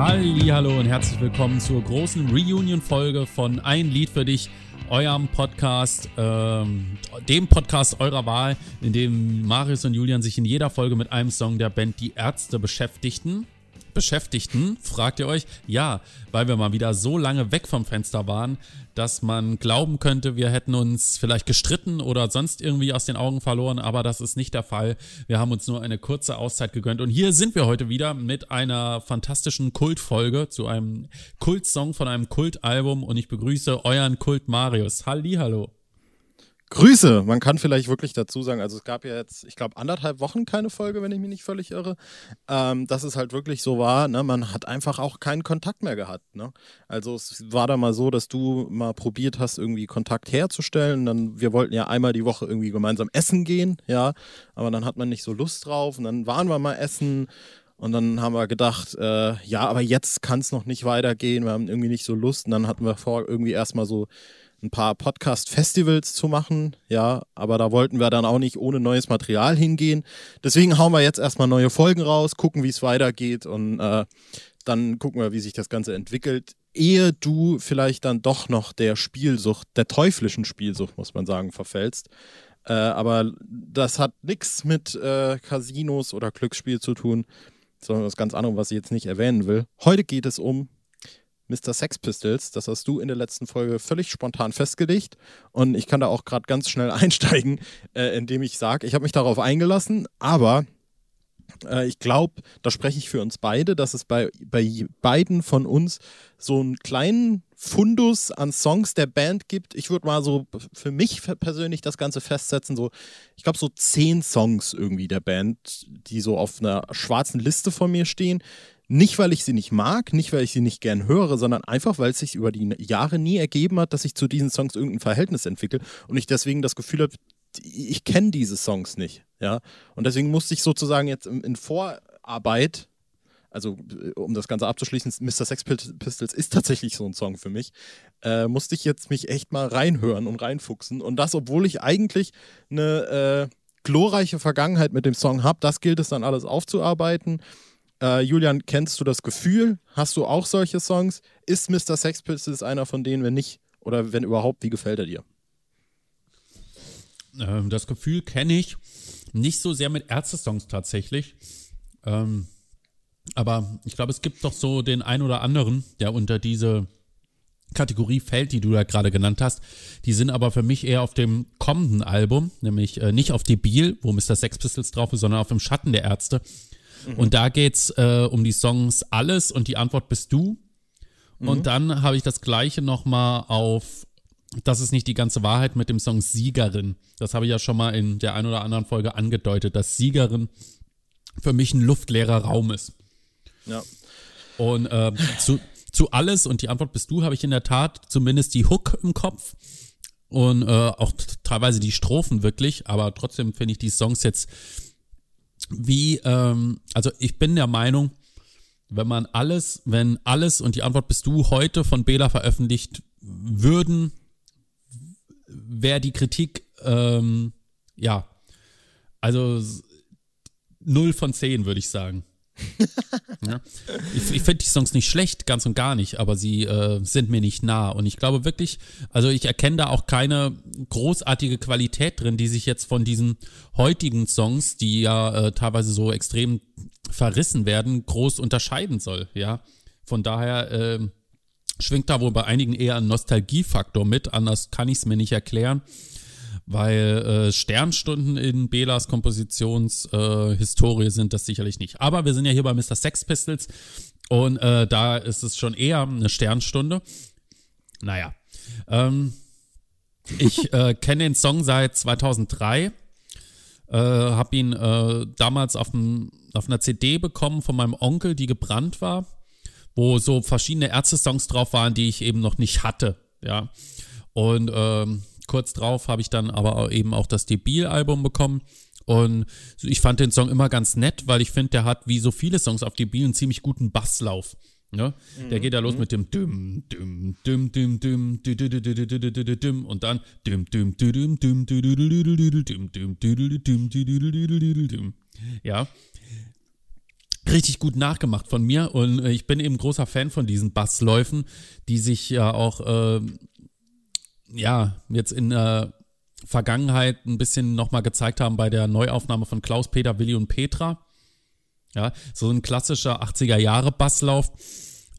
Hallo und herzlich willkommen zur großen Reunion-Folge von Ein Lied für dich, eurem Podcast, ähm, dem Podcast eurer Wahl, in dem Marius und Julian sich in jeder Folge mit einem Song der Band Die Ärzte beschäftigten. Beschäftigten, fragt ihr euch? Ja, weil wir mal wieder so lange weg vom Fenster waren, dass man glauben könnte, wir hätten uns vielleicht gestritten oder sonst irgendwie aus den Augen verloren, aber das ist nicht der Fall. Wir haben uns nur eine kurze Auszeit gegönnt und hier sind wir heute wieder mit einer fantastischen Kultfolge zu einem Kultsong von einem Kultalbum und ich begrüße euren Kult Marius. Hallo. Grüße! Man kann vielleicht wirklich dazu sagen, also es gab ja jetzt, ich glaube, anderthalb Wochen keine Folge, wenn ich mich nicht völlig irre, ähm, dass es halt wirklich so war, ne? man hat einfach auch keinen Kontakt mehr gehabt. Ne? Also es war da mal so, dass du mal probiert hast, irgendwie Kontakt herzustellen. Dann, wir wollten ja einmal die Woche irgendwie gemeinsam essen gehen, ja, aber dann hat man nicht so Lust drauf und dann waren wir mal essen und dann haben wir gedacht, äh, ja, aber jetzt kann es noch nicht weitergehen, wir haben irgendwie nicht so Lust und dann hatten wir vor, irgendwie erstmal so ein paar Podcast-Festivals zu machen, ja, aber da wollten wir dann auch nicht ohne neues Material hingehen. Deswegen hauen wir jetzt erstmal neue Folgen raus, gucken, wie es weitergeht und äh, dann gucken wir, wie sich das Ganze entwickelt. Ehe du vielleicht dann doch noch der Spielsucht, der teuflischen Spielsucht, muss man sagen, verfällst. Äh, aber das hat nichts mit äh, Casinos oder Glücksspiel zu tun, sondern was ganz anderes, was ich jetzt nicht erwähnen will. Heute geht es um Mr. Sex Pistols. Das hast du in der letzten Folge völlig spontan festgelegt. Und ich kann da auch gerade ganz schnell einsteigen, äh, indem ich sage, ich habe mich darauf eingelassen, aber äh, ich glaube, da spreche ich für uns beide, dass es bei, bei beiden von uns so einen kleinen Fundus an Songs der Band gibt. Ich würde mal so für mich persönlich das Ganze festsetzen, so, ich glaube, so zehn Songs irgendwie der Band, die so auf einer schwarzen Liste von mir stehen, nicht, weil ich sie nicht mag, nicht, weil ich sie nicht gern höre, sondern einfach, weil es sich über die Jahre nie ergeben hat, dass ich zu diesen Songs irgendein Verhältnis entwickle und ich deswegen das Gefühl habe, ich kenne diese Songs nicht. Ja? Und deswegen musste ich sozusagen jetzt in Vorarbeit, also äh, um das Ganze abzuschließen, Mr. Sex Pistols ist tatsächlich so ein Song für mich, äh, musste ich jetzt mich echt mal reinhören und reinfuchsen. Und das, obwohl ich eigentlich eine äh, glorreiche Vergangenheit mit dem Song habe, das gilt es dann alles aufzuarbeiten. Äh, Julian, kennst du das Gefühl? Hast du auch solche Songs? Ist Mr. Sex Pistols einer von denen, wenn nicht? Oder wenn überhaupt, wie gefällt er dir? Ähm, das Gefühl kenne ich nicht so sehr mit Ärzte-Songs tatsächlich. Ähm, aber ich glaube, es gibt doch so den ein oder anderen, der unter diese Kategorie fällt, die du da gerade genannt hast. Die sind aber für mich eher auf dem kommenden Album, nämlich äh, nicht auf Debil, wo Mr. Sex Pistols drauf ist, sondern auf dem Schatten der Ärzte. Mhm. Und da geht's äh, um die Songs Alles und die Antwort bist du. Mhm. Und dann habe ich das gleiche nochmal auf Das ist nicht die ganze Wahrheit mit dem Song Siegerin. Das habe ich ja schon mal in der ein oder anderen Folge angedeutet, dass Siegerin für mich ein luftleerer Raum ist. Ja. Und äh, zu, zu alles und die Antwort bist du, habe ich in der Tat zumindest die Hook im Kopf und äh, auch teilweise die Strophen wirklich, aber trotzdem finde ich die Songs jetzt wie, ähm, also ich bin der Meinung, wenn man alles, wenn alles und die Antwort bist du heute von Bela veröffentlicht würden, wäre die Kritik, ähm, ja, also 0 von 10 würde ich sagen. Ja. Ich, ich finde die Songs nicht schlecht, ganz und gar nicht, aber sie äh, sind mir nicht nah. Und ich glaube wirklich, also ich erkenne da auch keine großartige Qualität drin, die sich jetzt von diesen heutigen Songs, die ja äh, teilweise so extrem verrissen werden, groß unterscheiden soll. Ja, von daher äh, schwingt da wohl bei einigen eher ein Nostalgiefaktor mit. Anders kann ich es mir nicht erklären weil äh, Sternstunden in Belas Kompositionshistorie äh, sind das sicherlich nicht. Aber wir sind ja hier bei Mr. Sex Pistols und äh, da ist es schon eher eine Sternstunde. Naja. Ähm, ich äh, kenne den Song seit 2003. Äh, hab ihn äh, damals auf, dem, auf einer CD bekommen von meinem Onkel, die gebrannt war, wo so verschiedene Ärzte-Songs drauf waren, die ich eben noch nicht hatte. Ja. Und ähm, kurz drauf habe ich dann aber eben auch das Debil-Album bekommen. Und ich fand den Song immer ganz nett, weil ich finde, der hat wie so viele Songs auf Debil einen ziemlich guten Basslauf. Ne? Mhm. Der geht da los mit dem düm düm düm düm düm düm düm und dann düm düm düm düm düm düm düm ja richtig gut nachgemacht von mir und äh, ich bin eben großer Fan von diesen Bassläufen, die sich ja auch äh, ja jetzt in der Vergangenheit ein bisschen nochmal gezeigt haben bei der Neuaufnahme von Klaus, Peter, Willi und Petra. Ja, so ein klassischer 80er Jahre Basslauf,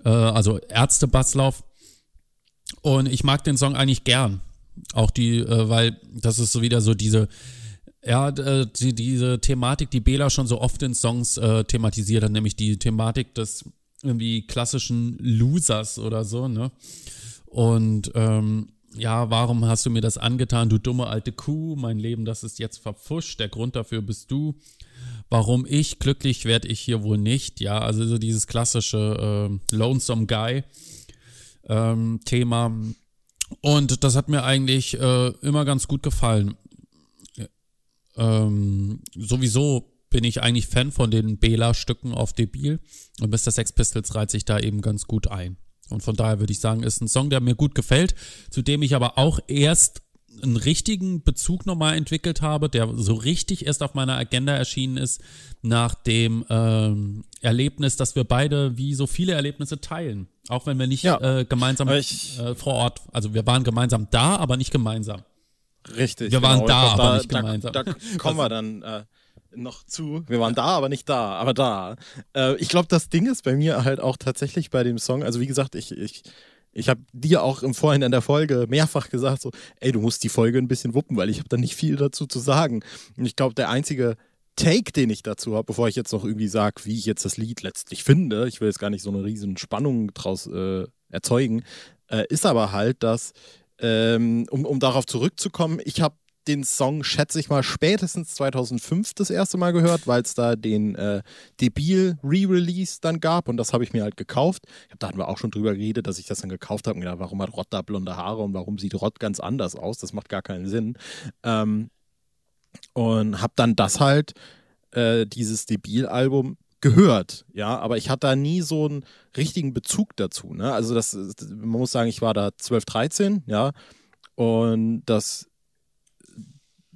äh, also Ärzte-Basslauf. Und ich mag den Song eigentlich gern. Auch die, äh, weil das ist so wieder so diese, ja, äh, die, diese Thematik, die Bela schon so oft in Songs äh, thematisiert hat, nämlich die Thematik des irgendwie klassischen Losers oder so, ne? Und ähm, ja, warum hast du mir das angetan, du dumme alte Kuh, mein Leben, das ist jetzt verpfuscht, der Grund dafür bist du. Warum ich, glücklich werde ich hier wohl nicht, ja, also so dieses klassische äh, Lonesome Guy ähm, Thema. Und das hat mir eigentlich äh, immer ganz gut gefallen. Ähm, sowieso bin ich eigentlich Fan von den Bela-Stücken auf Debil und Mr. Sex Pistols reiht sich da eben ganz gut ein. Und von daher würde ich sagen, ist ein Song, der mir gut gefällt, zu dem ich aber auch erst einen richtigen Bezug nochmal entwickelt habe, der so richtig erst auf meiner Agenda erschienen ist, nach dem ähm, Erlebnis, dass wir beide wie so viele Erlebnisse teilen. Auch wenn wir nicht ja, äh, gemeinsam ich, äh, vor Ort, also wir waren gemeinsam da, aber nicht gemeinsam. Richtig. Wir waren genau. da, aber da, nicht gemeinsam. Da, da kommen wir dann äh, noch zu. Wir waren da, aber nicht da, aber da. Äh, ich glaube, das Ding ist bei mir halt auch tatsächlich bei dem Song, also wie gesagt, ich, ich, ich habe dir auch im Vorhinein in der Folge mehrfach gesagt, so, ey, du musst die Folge ein bisschen wuppen, weil ich habe da nicht viel dazu zu sagen. Und ich glaube, der einzige Take, den ich dazu habe, bevor ich jetzt noch irgendwie sage, wie ich jetzt das Lied letztlich finde, ich will jetzt gar nicht so eine riesen Spannung draus äh, erzeugen, äh, ist aber halt, dass, ähm, um, um darauf zurückzukommen, ich habe den Song, schätze ich mal, spätestens 2005 das erste Mal gehört, weil es da den äh, Debil Re-Release dann gab und das habe ich mir halt gekauft. Hab, da hatten wir auch schon drüber geredet, dass ich das dann gekauft habe und gedacht, warum hat Rott da blonde Haare und warum sieht Rott ganz anders aus? Das macht gar keinen Sinn. Ähm, und habe dann das halt, äh, dieses Debil-Album gehört, ja, aber ich hatte da nie so einen richtigen Bezug dazu, ne? Also das, man muss sagen, ich war da 12, 13, ja, und das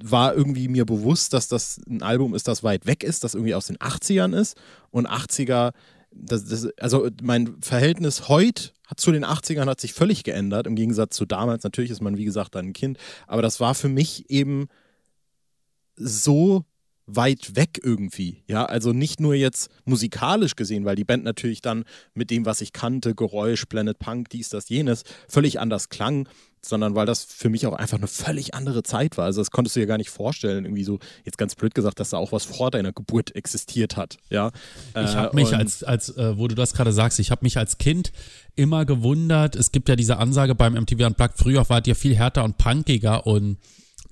war irgendwie mir bewusst, dass das ein Album ist, das weit weg ist, das irgendwie aus den 80ern ist. Und 80er, das, das, also mein Verhältnis heute zu den 80ern hat sich völlig geändert, im Gegensatz zu damals. Natürlich ist man, wie gesagt, dann ein Kind. Aber das war für mich eben so weit weg irgendwie. Ja, also nicht nur jetzt musikalisch gesehen, weil die Band natürlich dann mit dem, was ich kannte, Geräusch, Planet Punk, dies, das, jenes, völlig anders klang, sondern weil das für mich auch einfach eine völlig andere Zeit war. Also das konntest du dir gar nicht vorstellen, irgendwie so, jetzt ganz blöd gesagt, dass da auch was vor deiner Geburt existiert hat. Ja. Ich habe mich als, als äh, wo du das gerade sagst, ich habe mich als Kind immer gewundert, es gibt ja diese Ansage beim MTV Unplugged, früher wart ihr viel härter und punkiger und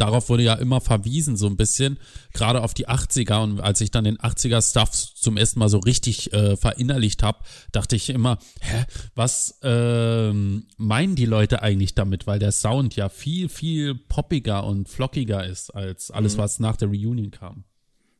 darauf wurde ja immer verwiesen, so ein bisschen, gerade auf die 80er. Und als ich dann den 80er-Stuff zum ersten Mal so richtig äh, verinnerlicht habe, dachte ich immer, hä, was ähm, meinen die Leute eigentlich damit? Weil der Sound ja viel, viel poppiger und flockiger ist als alles, mhm. was nach der Reunion kam.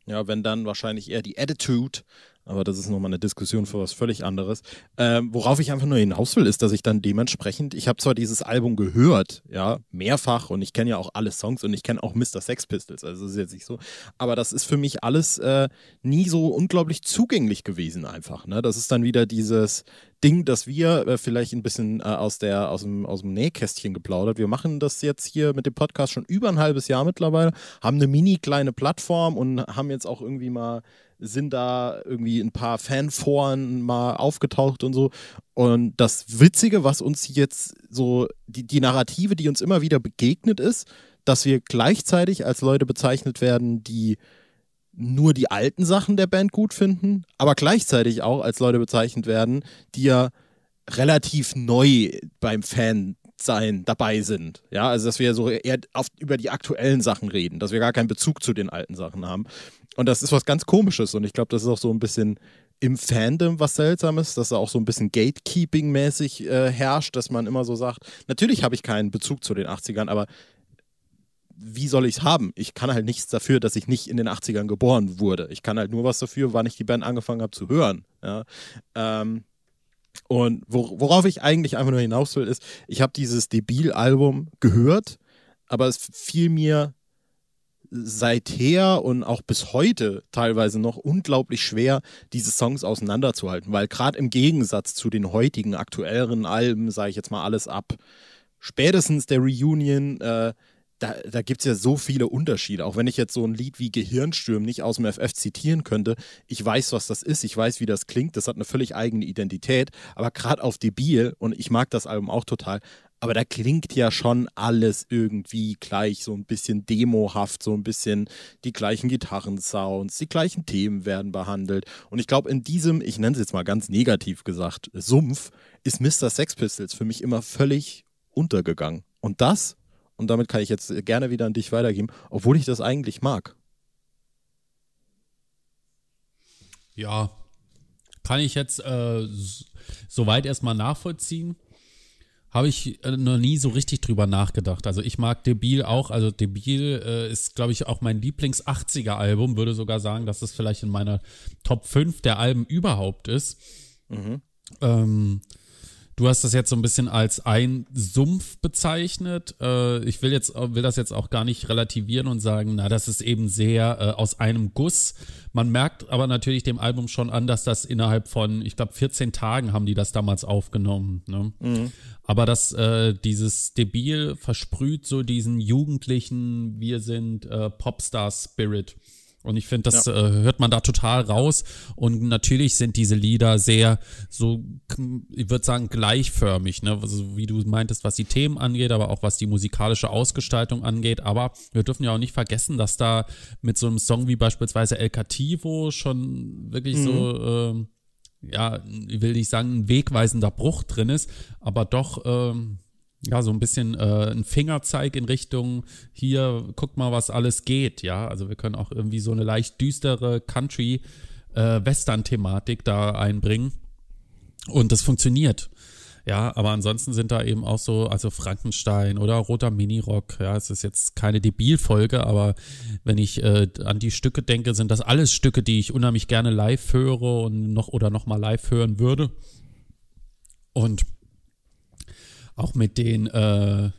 Ja, wenn dann wahrscheinlich eher die Attitude aber das ist nochmal eine Diskussion für was völlig anderes. Ähm, worauf ich einfach nur hinaus will, ist, dass ich dann dementsprechend, ich habe zwar dieses Album gehört, ja, mehrfach und ich kenne ja auch alle Songs und ich kenne auch Mr. Sex Pistols, also das ist jetzt nicht so, aber das ist für mich alles äh, nie so unglaublich zugänglich gewesen einfach. Ne? Das ist dann wieder dieses Ding, dass wir äh, vielleicht ein bisschen äh, aus, der, aus, dem, aus dem Nähkästchen geplaudert. Wir machen das jetzt hier mit dem Podcast schon über ein halbes Jahr mittlerweile, haben eine mini kleine Plattform und haben jetzt auch irgendwie mal sind da irgendwie ein paar Fanforen mal aufgetaucht und so. Und das Witzige, was uns jetzt so, die, die Narrative, die uns immer wieder begegnet ist, dass wir gleichzeitig als Leute bezeichnet werden, die nur die alten Sachen der Band gut finden, aber gleichzeitig auch als Leute bezeichnet werden, die ja relativ neu beim Fan sein dabei sind. Ja, also dass wir so eher auf, über die aktuellen Sachen reden, dass wir gar keinen Bezug zu den alten Sachen haben. Und das ist was ganz Komisches und ich glaube, das ist auch so ein bisschen im Fandom was Seltsames, dass da auch so ein bisschen Gatekeeping-mäßig äh, herrscht, dass man immer so sagt, natürlich habe ich keinen Bezug zu den 80ern, aber wie soll ich es haben? Ich kann halt nichts dafür, dass ich nicht in den 80ern geboren wurde. Ich kann halt nur was dafür, wann ich die Band angefangen habe zu hören. Ja? Ähm, und worauf ich eigentlich einfach nur hinaus will, ist, ich habe dieses Debil-Album gehört, aber es fiel mir seither und auch bis heute teilweise noch unglaublich schwer, diese Songs auseinanderzuhalten, weil gerade im Gegensatz zu den heutigen aktuelleren Alben, sage ich jetzt mal alles ab, spätestens der Reunion, äh, da, da gibt es ja so viele Unterschiede. Auch wenn ich jetzt so ein Lied wie Gehirnstürm nicht aus dem FF zitieren könnte, ich weiß, was das ist, ich weiß, wie das klingt, das hat eine völlig eigene Identität. Aber gerade auf Debil, und ich mag das Album auch total, aber da klingt ja schon alles irgendwie gleich, so ein bisschen demohaft, so ein bisschen die gleichen Gitarrensounds, die gleichen Themen werden behandelt. Und ich glaube, in diesem, ich nenne es jetzt mal ganz negativ gesagt, Sumpf, ist Mr. Sex Pistols für mich immer völlig untergegangen. Und das, und damit kann ich jetzt gerne wieder an dich weitergeben, obwohl ich das eigentlich mag. Ja, kann ich jetzt äh, soweit erstmal nachvollziehen habe ich äh, noch nie so richtig drüber nachgedacht. Also ich mag Debil auch. Also Debil äh, ist, glaube ich, auch mein Lieblings-80er-Album. Würde sogar sagen, dass es vielleicht in meiner Top 5 der Alben überhaupt ist. Mhm. Ähm, Du hast das jetzt so ein bisschen als ein Sumpf bezeichnet. Äh, ich will jetzt will das jetzt auch gar nicht relativieren und sagen, na, das ist eben sehr äh, aus einem Guss. Man merkt aber natürlich dem Album schon an, dass das innerhalb von, ich glaube, 14 Tagen haben die das damals aufgenommen. Ne? Mhm. Aber dass äh, dieses Debil versprüht so diesen jugendlichen, wir sind äh, Popstar-Spirit. Und ich finde, das ja. äh, hört man da total raus. Und natürlich sind diese Lieder sehr so, ich würde sagen, gleichförmig, ne? Also, wie du meintest, was die Themen angeht, aber auch was die musikalische Ausgestaltung angeht. Aber wir dürfen ja auch nicht vergessen, dass da mit so einem Song wie beispielsweise El Cativo schon wirklich mhm. so, äh, ja, ich will nicht sagen, ein wegweisender Bruch drin ist, aber doch, ähm, ja, so ein bisschen äh, ein Fingerzeig in Richtung, hier, guck mal, was alles geht, ja. Also wir können auch irgendwie so eine leicht düstere Country-Western-Thematik äh, da einbringen. Und das funktioniert. Ja, aber ansonsten sind da eben auch so, also Frankenstein oder Roter Minirock, ja, es ist jetzt keine Debilfolge, aber wenn ich äh, an die Stücke denke, sind das alles Stücke, die ich unheimlich gerne live höre und noch oder noch mal live hören würde. Und auch mit den äh,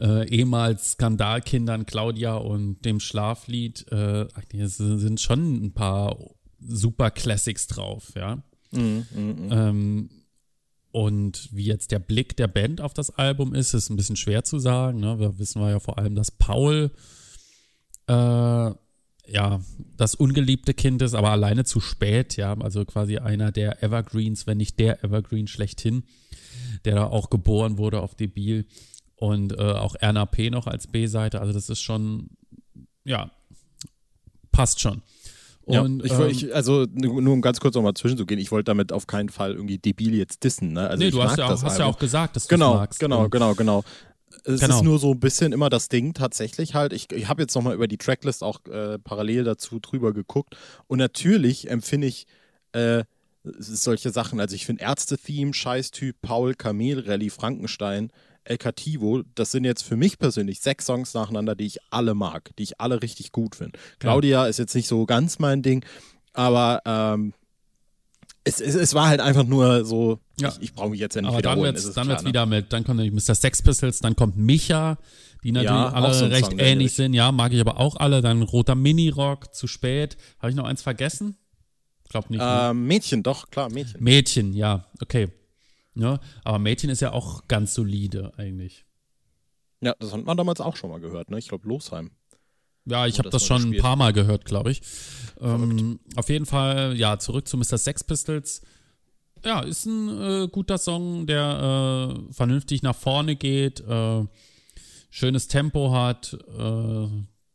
äh, ehemals Skandalkindern Claudia und dem Schlaflied, äh, sind schon ein paar super Classics drauf, ja. Mm, mm, mm. Ähm, und wie jetzt der Blick der Band auf das Album ist, ist ein bisschen schwer zu sagen. Ne? Wir wissen wir ja vor allem, dass Paul äh, ja das ungeliebte Kind ist, aber alleine zu spät, ja, also quasi einer der Evergreens, wenn nicht der Evergreen schlechthin der da auch geboren wurde auf Debil und äh, auch Erna P. noch als B-Seite. Also das ist schon, ja, passt schon. Und, ja, ich, ähm, also nur um ganz kurz nochmal zwischenzugehen, ich wollte damit auf keinen Fall irgendwie debil jetzt dissen. Ne? Also nee, du hast, ja auch, hast ja auch gesagt, dass du genau, magst. Genau, genau, genau. Es genau. ist nur so ein bisschen immer das Ding tatsächlich halt. Ich, ich habe jetzt nochmal über die Tracklist auch äh, parallel dazu drüber geguckt. Und natürlich empfinde ich äh, solche Sachen. Also ich finde Ärzte-Theme, Scheißtyp, Paul, Kamel, Rallye, Frankenstein, El Cativo, das sind jetzt für mich persönlich sechs Songs nacheinander, die ich alle mag, die ich alle richtig gut finde. Claudia ja. ist jetzt nicht so ganz mein Ding, aber ähm, es, es, es, war halt einfach nur so, ja. ich, ich brauche mich jetzt ja nicht Aber dann wird es ne? wieder mit, dann kommt nämlich Mr. Sex Pistols, dann kommt Micha, die natürlich ja, alle so recht Song, ähnlich sind, ja, mag ich aber auch alle, dann Roter Mini-Rock, zu spät. Habe ich noch eins vergessen? Glaub nicht. Äh, Mädchen, doch, klar, Mädchen. Mädchen, ja, okay. Ja, aber Mädchen ist ja auch ganz solide eigentlich. Ja, das hat man damals auch schon mal gehört, ne? Ich glaube, Losheim. Ja, ich habe das, das schon gespielt. ein paar Mal gehört, glaube ich. Ähm, auf jeden Fall, ja, zurück zu Mr. Sex Pistols. Ja, ist ein äh, guter Song, der äh, vernünftig nach vorne geht, äh, schönes Tempo hat, äh,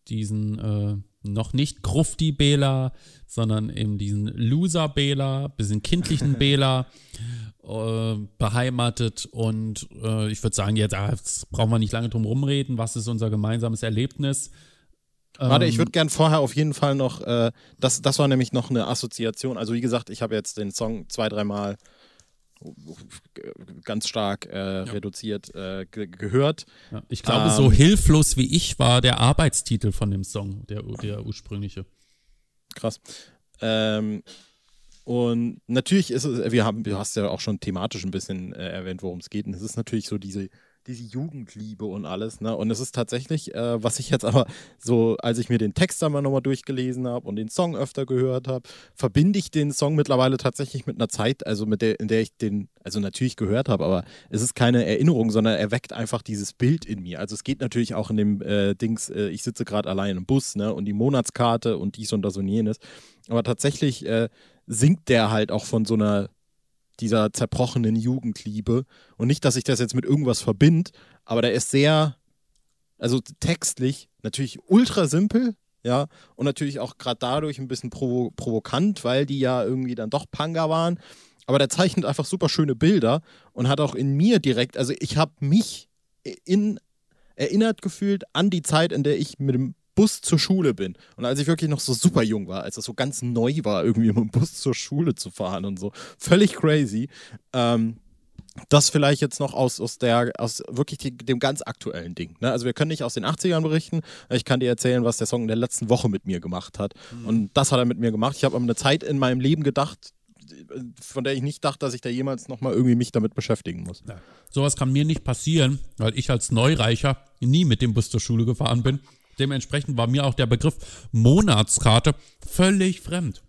diesen äh, noch nicht Grufti Bela, sondern eben diesen Loser Bela, bisschen kindlichen Bela äh, beheimatet und äh, ich würde sagen, jetzt, ah, jetzt brauchen wir nicht lange drum rumreden, was ist unser gemeinsames Erlebnis. Warte, ich würde gern vorher auf jeden Fall noch, äh, das, das war nämlich noch eine Assoziation. Also wie gesagt, ich habe jetzt den Song zwei, dreimal ganz stark äh, ja. reduziert äh, ge gehört. Ja. Ich glaube, ähm, so hilflos wie ich war der Arbeitstitel von dem Song, der, der ursprüngliche. Krass. Ähm, und natürlich ist es, wir haben, du hast ja auch schon thematisch ein bisschen äh, erwähnt, worum es geht. Und es ist natürlich so diese diese Jugendliebe und alles. Ne? Und es ist tatsächlich, äh, was ich jetzt aber so, als ich mir den Text einmal nochmal durchgelesen habe und den Song öfter gehört habe, verbinde ich den Song mittlerweile tatsächlich mit einer Zeit, also mit der, in der ich den, also natürlich gehört habe, aber es ist keine Erinnerung, sondern er weckt einfach dieses Bild in mir. Also es geht natürlich auch in dem äh, Dings, äh, ich sitze gerade allein im Bus, ne? Und die Monatskarte und dies und das und jenes. Aber tatsächlich äh, singt der halt auch von so einer dieser zerbrochenen Jugendliebe. Und nicht, dass ich das jetzt mit irgendwas verbinde, aber der ist sehr, also textlich natürlich ultra simpel, ja, und natürlich auch gerade dadurch ein bisschen provo provokant, weil die ja irgendwie dann doch Panga waren. Aber der zeichnet einfach super schöne Bilder und hat auch in mir direkt, also ich habe mich in, erinnert gefühlt an die Zeit, in der ich mit dem Bus zur Schule bin. Und als ich wirklich noch so super jung war, als das so ganz neu war, irgendwie mit dem Bus zur Schule zu fahren und so. Völlig crazy. Ähm, das vielleicht jetzt noch aus, aus der, aus wirklich die, dem ganz aktuellen Ding. Ne? Also wir können nicht aus den 80ern berichten. Ich kann dir erzählen, was der Song in der letzten Woche mit mir gemacht hat. Mhm. Und das hat er mit mir gemacht. Ich habe an eine Zeit in meinem Leben gedacht, von der ich nicht dachte, dass ich da jemals nochmal irgendwie mich damit beschäftigen muss. Ja. Sowas kann mir nicht passieren, weil ich als Neureicher nie mit dem Bus zur Schule gefahren bin Dementsprechend war mir auch der Begriff Monatskarte völlig fremd.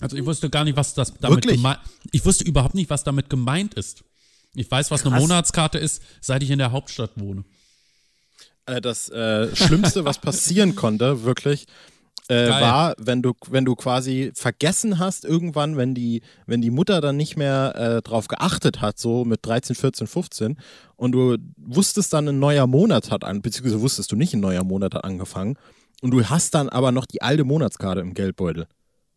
Also ich wusste gar nicht, was das damit gemeint Ich wusste überhaupt nicht, was damit gemeint ist. Ich weiß, was Krass. eine Monatskarte ist, seit ich in der Hauptstadt wohne. Das äh, Schlimmste, was passieren konnte, wirklich, äh, war, wenn du, wenn du quasi vergessen hast, irgendwann, wenn die, wenn die Mutter dann nicht mehr äh, drauf geachtet hat, so mit 13, 14, 15, und du wusstest dann, ein neuer Monat hat an, beziehungsweise wusstest du nicht, ein neuer Monat hat angefangen, und du hast dann aber noch die alte Monatskarte im Geldbeutel.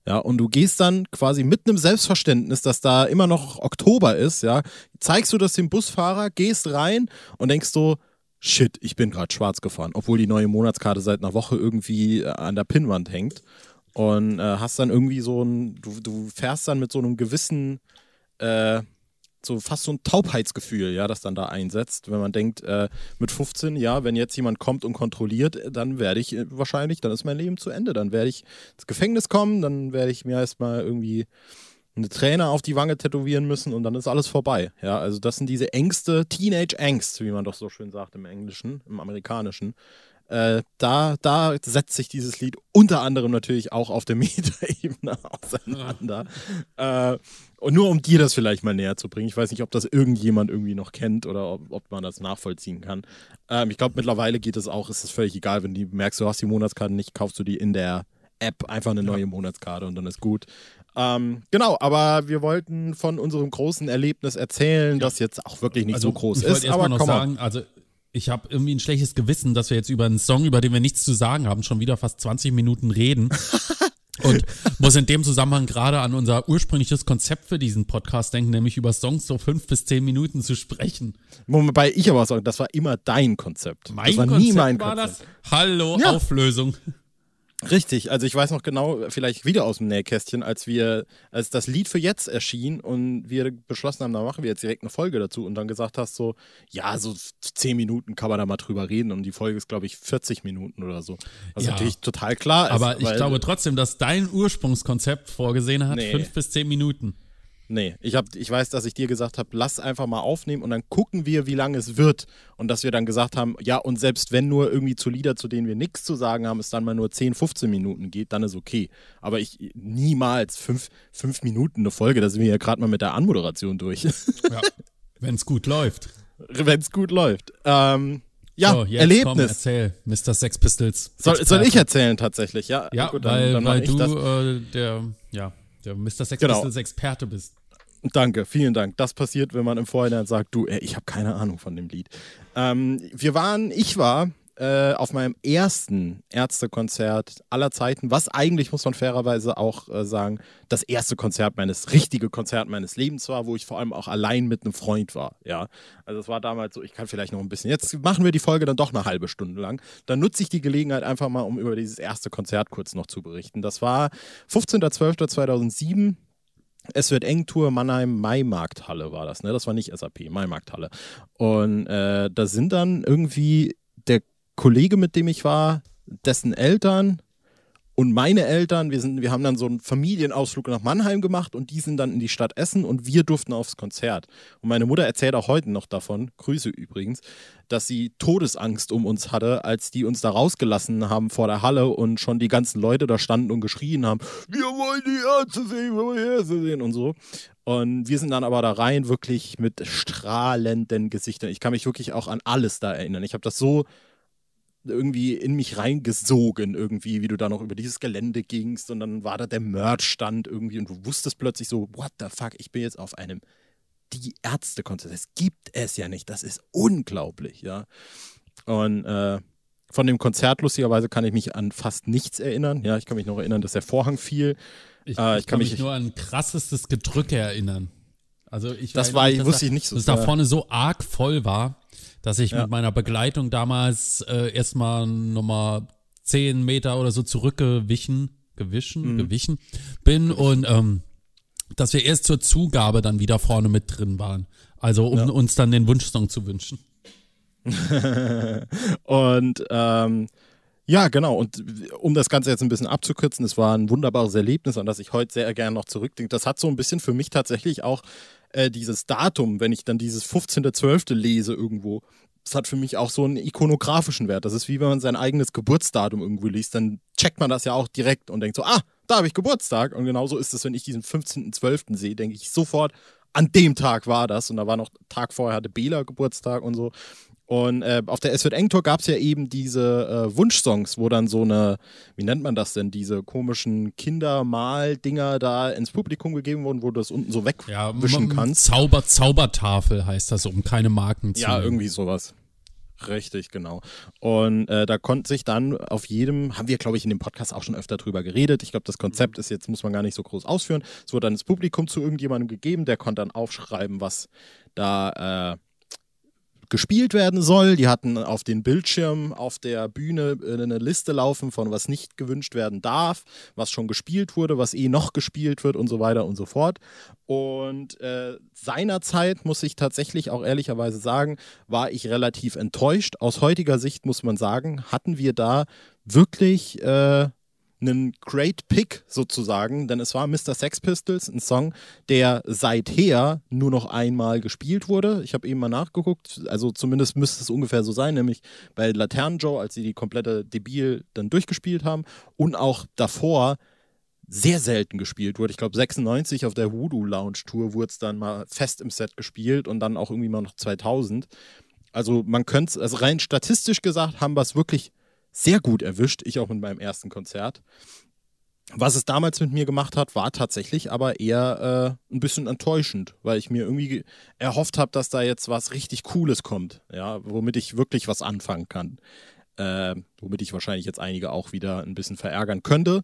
Ja, und du gehst dann quasi mit einem Selbstverständnis, dass da immer noch Oktober ist, ja, zeigst du das dem Busfahrer, gehst rein und denkst so, shit, ich bin gerade schwarz gefahren, obwohl die neue Monatskarte seit einer Woche irgendwie äh, an der Pinnwand hängt. Und äh, hast dann irgendwie so ein, du, du fährst dann mit so einem gewissen, äh, so fast so ein Taubheitsgefühl, ja, das dann da einsetzt, wenn man denkt, äh, mit 15, ja, wenn jetzt jemand kommt und kontrolliert, dann werde ich äh, wahrscheinlich, dann ist mein Leben zu Ende, dann werde ich ins Gefängnis kommen, dann werde ich mir erstmal irgendwie eine Träne auf die Wange tätowieren müssen und dann ist alles vorbei. Ja, also das sind diese Ängste, Teenage-Angst, wie man doch so schön sagt im Englischen, im Amerikanischen. Äh, da, da setzt sich dieses Lied unter anderem natürlich auch auf der Metaebene auseinander. äh, und nur um dir das vielleicht mal näher zu bringen. Ich weiß nicht, ob das irgendjemand irgendwie noch kennt oder ob, ob man das nachvollziehen kann. Ähm, ich glaube, mittlerweile geht es auch, ist es völlig egal, wenn du merkst, du hast die Monatskarte nicht, kaufst du die in der App einfach eine neue ja. Monatskarte und dann ist gut. Ähm, genau, aber wir wollten von unserem großen Erlebnis erzählen, das jetzt auch wirklich nicht also, so groß ich ist. Aber noch sagen, also ich habe irgendwie ein schlechtes Gewissen, dass wir jetzt über einen Song, über den wir nichts zu sagen haben, schon wieder fast 20 Minuten reden. Und muss in dem Zusammenhang gerade an unser ursprüngliches Konzept für diesen Podcast denken, nämlich über Songs so fünf bis zehn Minuten zu sprechen. Wobei ich aber sagen, das war immer dein Konzept. Mein das war Konzept nie mein war Konzept. Das? Hallo, ja. Auflösung. Richtig, also ich weiß noch genau, vielleicht wieder aus dem Nähkästchen, als wir, als das Lied für jetzt erschien und wir beschlossen haben, da machen wir jetzt direkt eine Folge dazu und dann gesagt hast so, ja, so zehn Minuten kann man da mal drüber reden und die Folge ist, glaube ich, 40 Minuten oder so. Was ja. natürlich total klar ist. Aber ich glaube trotzdem, dass dein Ursprungskonzept vorgesehen hat, nee. fünf bis zehn Minuten. Nee, ich, hab, ich weiß, dass ich dir gesagt habe, lass einfach mal aufnehmen und dann gucken wir, wie lange es wird. Und dass wir dann gesagt haben, ja, und selbst wenn nur irgendwie zu Lieder, zu denen wir nichts zu sagen haben, es dann mal nur 10, 15 Minuten geht, dann ist okay. Aber ich niemals fünf, fünf Minuten eine Folge, da sind wir ja gerade mal mit der Anmoderation durch. Ja, wenn es gut läuft. Wenn es gut läuft. Ähm, ja, so, Erlebnis. Komm, erzähl, Mr. Sex Pistols. Soll, soll, ich erzählen tatsächlich? Ja, ja gut, dann, weil, dann weil du äh, der, ja, der Mr. Sex genau. Pistols Experte bist. Danke, vielen Dank. Das passiert, wenn man im Vorhinein sagt, du, ey, ich habe keine Ahnung von dem Lied. Ähm, wir waren, ich war äh, auf meinem ersten Ärztekonzert aller Zeiten, was eigentlich, muss man fairerweise auch äh, sagen, das erste Konzert meines, richtige Konzert meines Lebens war, wo ich vor allem auch allein mit einem Freund war. Ja, also es war damals so, ich kann vielleicht noch ein bisschen, jetzt machen wir die Folge dann doch eine halbe Stunde lang. Dann nutze ich die Gelegenheit einfach mal, um über dieses erste Konzert kurz noch zu berichten. Das war 15.12.2007 es wird eng Tour Mannheim Maimarkthalle war das, ne? Das war nicht SAP, Maimarkthalle. Und äh, da sind dann irgendwie der Kollege, mit dem ich war, dessen Eltern Und meine Eltern, wir, sind, wir haben dann so einen Familienausflug nach Mannheim gemacht und die sind dann in die Stadt Essen und wir durften aufs Konzert. Und meine Mutter erzählt auch heute noch davon, Grüße übrigens, dass sie Todesangst um uns hatte, als die uns da rausgelassen haben vor der Halle und schon die ganzen Leute da standen und geschrien haben, wir wollen die Ärzte sehen, wir wollen die Ärzte sehen und so. Und wir sind dann aber da rein wirklich mit strahlenden Gesichtern. Ich kann mich wirklich auch an alles da erinnern. Ich habe das so irgendwie in mich reingesogen, irgendwie, wie du da noch über dieses Gelände gingst und dann war da der Merch-Stand irgendwie und du wusstest plötzlich so, what the fuck, ich bin jetzt auf einem die Ärzte-Konzert. Das gibt es ja nicht. Das ist unglaublich, ja. Und äh, von dem Konzert, lustigerweise, kann ich mich an fast nichts erinnern. Ja, ich kann mich noch erinnern, dass der Vorhang fiel. Ich, äh, ich, ich kann, mich, mich nur an krassestes Gedrücke erinnern. Also ich das war, nicht, wusste ich nicht so. Dass da vorne so arg voll war dass ich ja. mit meiner Begleitung damals äh, erstmal nochmal zehn Meter oder so zurückgewichen, gewischen, mhm. gewichen bin und ähm, dass wir erst zur Zugabe dann wieder vorne mit drin waren. Also um ja. uns dann den Wunschsong zu wünschen. und ähm, ja, genau. Und um das Ganze jetzt ein bisschen abzukürzen, es war ein wunderbares Erlebnis, an das ich heute sehr gerne noch zurückdenke. Das hat so ein bisschen für mich tatsächlich auch äh, dieses Datum, wenn ich dann dieses 15.12. lese irgendwo, das hat für mich auch so einen ikonografischen Wert. Das ist wie wenn man sein eigenes Geburtsdatum irgendwo liest, dann checkt man das ja auch direkt und denkt so, ah, da habe ich Geburtstag. Und genauso ist es, wenn ich diesen 15.12. sehe, denke ich sofort, an dem Tag war das. Und da war noch Tag vorher hatte Bela Geburtstag und so. Und äh, auf der Es wird eng Tour gab es ja eben diese äh, Wunschsongs, wo dann so eine, wie nennt man das denn, diese komischen Kindermal-Dinger da ins Publikum gegeben wurden, wo du das unten so wegwischen ja, kannst. Zauber, Zaubertafel heißt das, um keine Marken zu. Ja, nehmen. irgendwie sowas. Richtig, genau. Und äh, da konnte sich dann auf jedem, haben wir, glaube ich, in dem Podcast auch schon öfter drüber geredet. Ich glaube, das Konzept ist jetzt, muss man gar nicht so groß ausführen. Es wurde dann ins Publikum zu irgendjemandem gegeben, der konnte dann aufschreiben, was da äh, gespielt werden soll. Die hatten auf den Bildschirm auf der Bühne äh, eine Liste laufen von was nicht gewünscht werden darf, was schon gespielt wurde, was eh noch gespielt wird und so weiter und so fort. Und äh, seinerzeit, muss ich tatsächlich auch ehrlicherweise sagen, war ich relativ enttäuscht. Aus heutiger Sicht muss man sagen, hatten wir da wirklich äh, einen Great Pick sozusagen, denn es war Mr. Sex Pistols, ein Song, der seither nur noch einmal gespielt wurde. Ich habe eben mal nachgeguckt, also zumindest müsste es ungefähr so sein, nämlich bei Laternen Joe, als sie die komplette Debil dann durchgespielt haben und auch davor sehr selten gespielt wurde. Ich glaube 96 auf der Voodoo Lounge Tour wurde es dann mal fest im Set gespielt und dann auch irgendwie mal noch 2000. Also man könnte, also rein statistisch gesagt, haben wir es wirklich sehr gut erwischt, ich auch mit meinem ersten Konzert. Was es damals mit mir gemacht hat, war tatsächlich aber eher äh, ein bisschen enttäuschend, weil ich mir irgendwie erhofft habe, dass da jetzt was richtig Cooles kommt, ja, womit ich wirklich was anfangen kann. Äh, womit ich wahrscheinlich jetzt einige auch wieder ein bisschen verärgern könnte.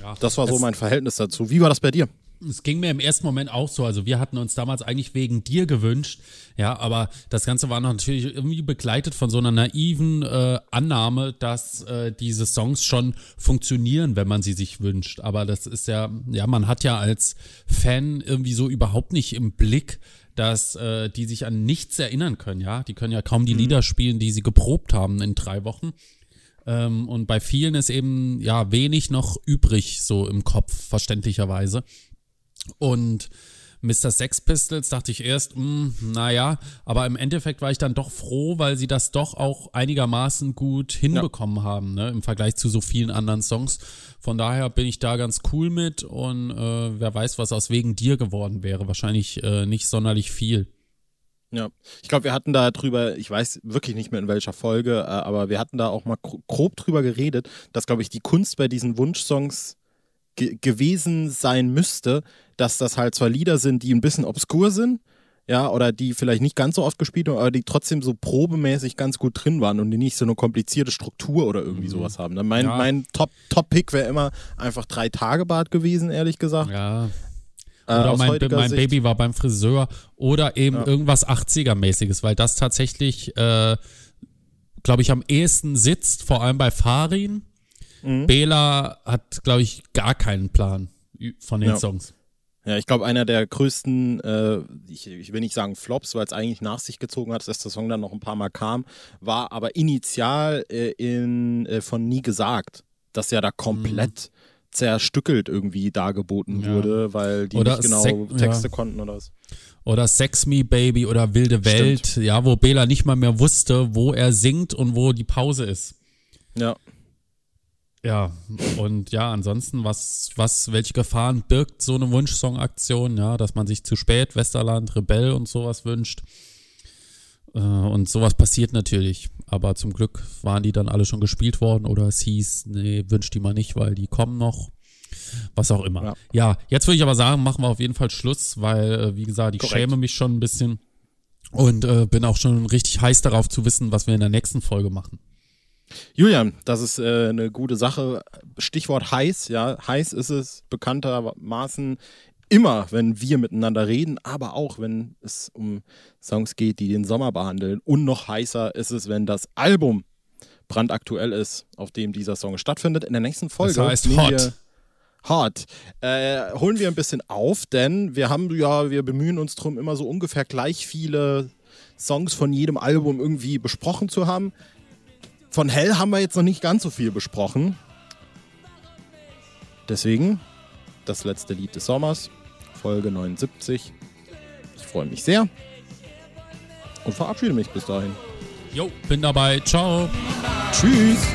Ja, das war so mein Verhältnis dazu. Wie war das bei dir? Es ging mir im ersten Moment auch so. Also wir hatten uns damals eigentlich wegen dir gewünscht, ja, aber das Ganze war natürlich irgendwie begleitet von so einer naiven äh, Annahme, dass äh, diese Songs schon funktionieren, wenn man sie sich wünscht. Aber das ist ja, ja, man hat ja als Fan irgendwie so überhaupt nicht im Blick, dass äh, die sich an nichts erinnern können, ja. Die können ja kaum die mhm. Lieder spielen, die sie geprobt haben in drei Wochen. Ähm, und bei vielen ist eben ja wenig noch übrig, so im Kopf, verständlicherweise. Und Mr. Sex Pistols dachte ich erst, mh, hm, naja, aber im Endeffekt war ich dann doch froh, weil sie das doch auch einigermaßen gut hinbekommen ja. haben, ne, im Vergleich zu so vielen anderen Songs. Von daher bin ich da ganz cool mit und äh, wer weiß, was aus wegen dir geworden wäre. Wahrscheinlich äh, nicht sonderlich viel. Ja, ich glaube, wir hatten da drüber, ich weiß wirklich nicht mehr in welcher Folge, äh, aber wir hatten da auch mal grob drüber geredet, dass, glaube ich, die Kunst bei diesen Wunschsongs ge gewesen sein müsste, dass das halt zwar Lieder sind, die ein bisschen obskur sind, ja, oder die vielleicht nicht ganz so oft gespielt haben, aber die trotzdem so probemäßig ganz gut drin waren und die nicht so eine komplizierte Struktur oder irgendwie mhm. sowas haben. Mein, ja. mein Top-Pick wäre immer einfach drei Tage Bad gewesen, ehrlich gesagt. Ja. Äh, oder äh, mein, mein Baby war beim Friseur oder eben ja. irgendwas 80er-mäßiges, weil das tatsächlich, äh, glaube ich, am ehesten sitzt, vor allem bei Farin. Mhm. Bela hat, glaube ich, gar keinen Plan von den ja. Songs. Ja, ich glaube, einer der größten, äh, ich, ich, will nicht sagen Flops, weil es eigentlich nach sich gezogen hat, dass der Song dann noch ein paar Mal kam, war aber initial äh, in, äh, von Nie gesagt. das ja da komplett mhm. zerstückelt irgendwie dargeboten ja. wurde, weil die oder nicht genau Sek Texte ja. konnten oder was. Oder Sex Me Baby oder Wilde Welt, Stimmt. ja, wo Bela nicht mal mehr wusste, wo er singt und wo die Pause ist. Ja. Ja, und ja, ansonsten, was, was, welche Gefahren birgt so eine Wunschsong-Aktion, ja, dass man sich zu spät Westerland, Rebell und sowas wünscht. Äh, und sowas passiert natürlich. Aber zum Glück waren die dann alle schon gespielt worden oder es hieß, nee, wünscht die mal nicht, weil die kommen noch. Was auch immer. Ja, ja jetzt würde ich aber sagen, machen wir auf jeden Fall Schluss, weil, äh, wie gesagt, ich Korrekt. schäme mich schon ein bisschen und äh, bin auch schon richtig heiß darauf zu wissen, was wir in der nächsten Folge machen. Julian, das ist äh, eine gute Sache. Stichwort heiß, ja. Heiß ist es bekanntermaßen immer, wenn wir miteinander reden, aber auch wenn es um Songs geht, die den Sommer behandeln. Und noch heißer ist es, wenn das Album brandaktuell ist, auf dem dieser Song stattfindet. In der nächsten Folge das heißt Hot. Hart. Äh, holen wir ein bisschen auf, denn wir haben ja, wir bemühen uns darum, immer so ungefähr gleich viele Songs von jedem Album irgendwie besprochen zu haben. Von Hell haben wir jetzt noch nicht ganz so viel besprochen. Deswegen das letzte Lied des Sommers, Folge 79. Ich freue mich sehr und verabschiede mich bis dahin. Jo, bin dabei. Ciao. Tschüss.